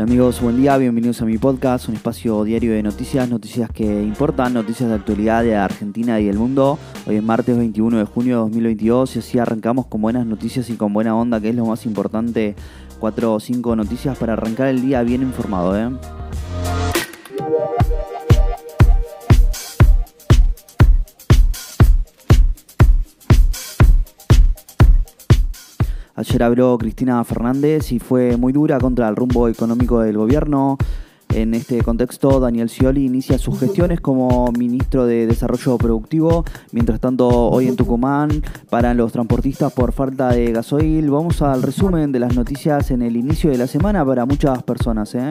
amigos? Buen día, bienvenidos a mi podcast, un espacio diario de noticias, noticias que importan, noticias de actualidad de Argentina y del mundo. Hoy es martes 21 de junio de 2022 y así arrancamos con buenas noticias y con buena onda, que es lo más importante. Cuatro o cinco noticias para arrancar el día bien informado, ¿eh? Ayer habló Cristina Fernández y fue muy dura contra el rumbo económico del gobierno. En este contexto, Daniel Scioli inicia sus gestiones como ministro de Desarrollo Productivo. Mientras tanto, hoy en Tucumán paran los transportistas por falta de gasoil. Vamos al resumen de las noticias en el inicio de la semana para muchas personas. ¿eh?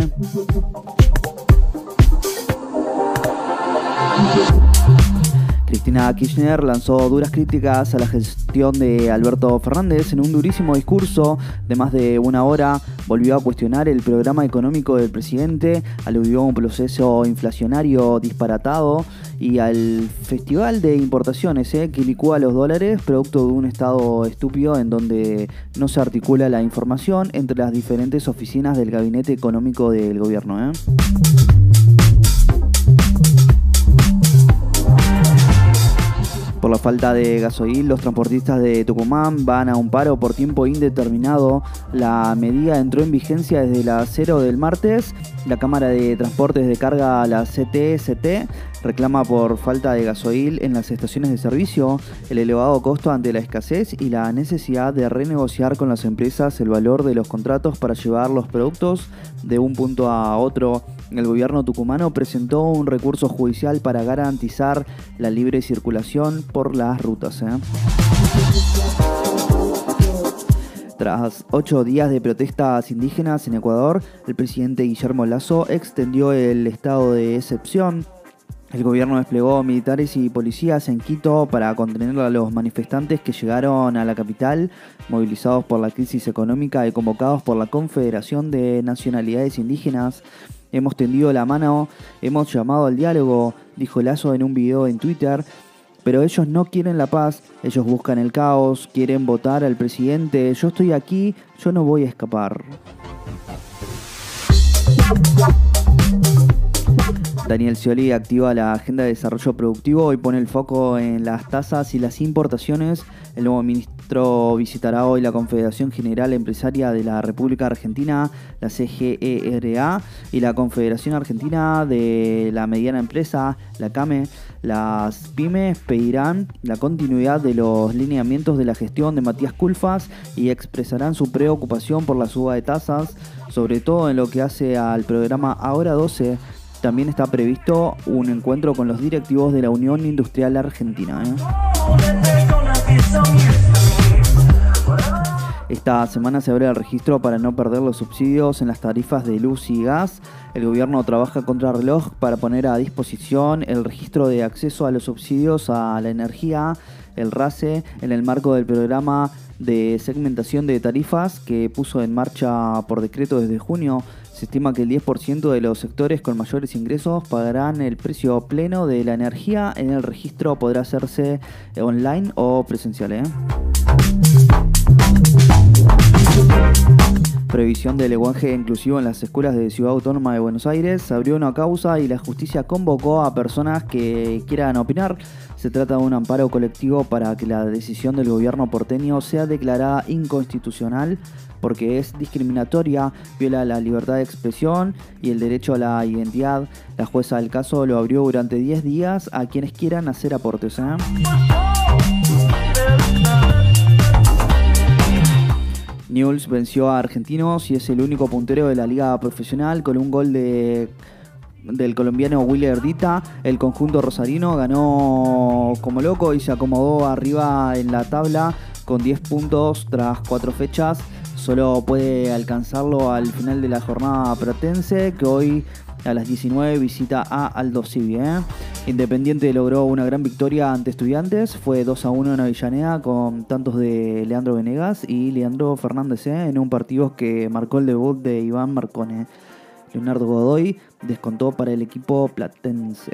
Cristina Kirchner lanzó duras críticas a la gestión de Alberto Fernández en un durísimo discurso de más de una hora. Volvió a cuestionar el programa económico del presidente, aludió a un proceso inflacionario disparatado y al festival de importaciones eh, que licúa los dólares, producto de un estado estúpido en donde no se articula la información entre las diferentes oficinas del gabinete económico del gobierno. Eh. La falta de gasoil, los transportistas de Tucumán van a un paro por tiempo indeterminado. La medida entró en vigencia desde las 0 del martes. La Cámara de Transportes de Carga, la CTST, reclama por falta de gasoil en las estaciones de servicio, el elevado costo ante la escasez y la necesidad de renegociar con las empresas el valor de los contratos para llevar los productos de un punto a otro el gobierno tucumano presentó un recurso judicial para garantizar la libre circulación por las rutas. ¿eh? Tras ocho días de protestas indígenas en Ecuador, el presidente Guillermo Lazo extendió el estado de excepción. El gobierno desplegó militares y policías en Quito para contener a los manifestantes que llegaron a la capital, movilizados por la crisis económica y convocados por la Confederación de Nacionalidades Indígenas. Hemos tendido la mano, hemos llamado al diálogo, dijo Lazo en un video en Twitter, pero ellos no quieren la paz, ellos buscan el caos, quieren votar al presidente, yo estoy aquí, yo no voy a escapar. Daniel Scioli activa la agenda de desarrollo productivo y pone el foco en las tasas y las importaciones. El nuevo ministro visitará hoy la Confederación General Empresaria de la República Argentina, la CGERA, y la Confederación Argentina de la Mediana Empresa, la CAME. Las pymes pedirán la continuidad de los lineamientos de la gestión de Matías Culfas y expresarán su preocupación por la suba de tasas, sobre todo en lo que hace al programa Ahora 12 también está previsto un encuentro con los directivos de la Unión Industrial Argentina. ¿eh? Esta semana se abre el registro para no perder los subsidios en las tarifas de luz y gas. El gobierno trabaja contra reloj para poner a disposición el registro de acceso a los subsidios a la energía, el RACE, en el marco del programa de segmentación de tarifas que puso en marcha por decreto desde junio. Se estima que el 10% de los sectores con mayores ingresos pagarán el precio pleno de la energía. En el registro podrá hacerse online o presencial. ¿eh? Previsión de lenguaje inclusivo en las escuelas de Ciudad Autónoma de Buenos Aires. Se abrió una causa y la justicia convocó a personas que quieran opinar. Se trata de un amparo colectivo para que la decisión del gobierno porteño sea declarada inconstitucional porque es discriminatoria, viola la libertad de expresión y el derecho a la identidad. La jueza del caso lo abrió durante 10 días a quienes quieran hacer aportes. ¿eh? Newell's venció a Argentinos y es el único puntero de la liga profesional con un gol de del colombiano Willy Erdita. El conjunto rosarino ganó como loco y se acomodó arriba en la tabla con 10 puntos tras 4 fechas. Solo puede alcanzarlo al final de la jornada pratense que hoy a las 19 visita a Aldo Civi. ¿eh? Independiente logró una gran victoria ante Estudiantes, fue 2 a 1 en Avellaneda con tantos de Leandro Venegas y Leandro Fernández ¿eh? en un partido que marcó el debut de Iván Marcone. Leonardo Godoy descontó para el equipo platense.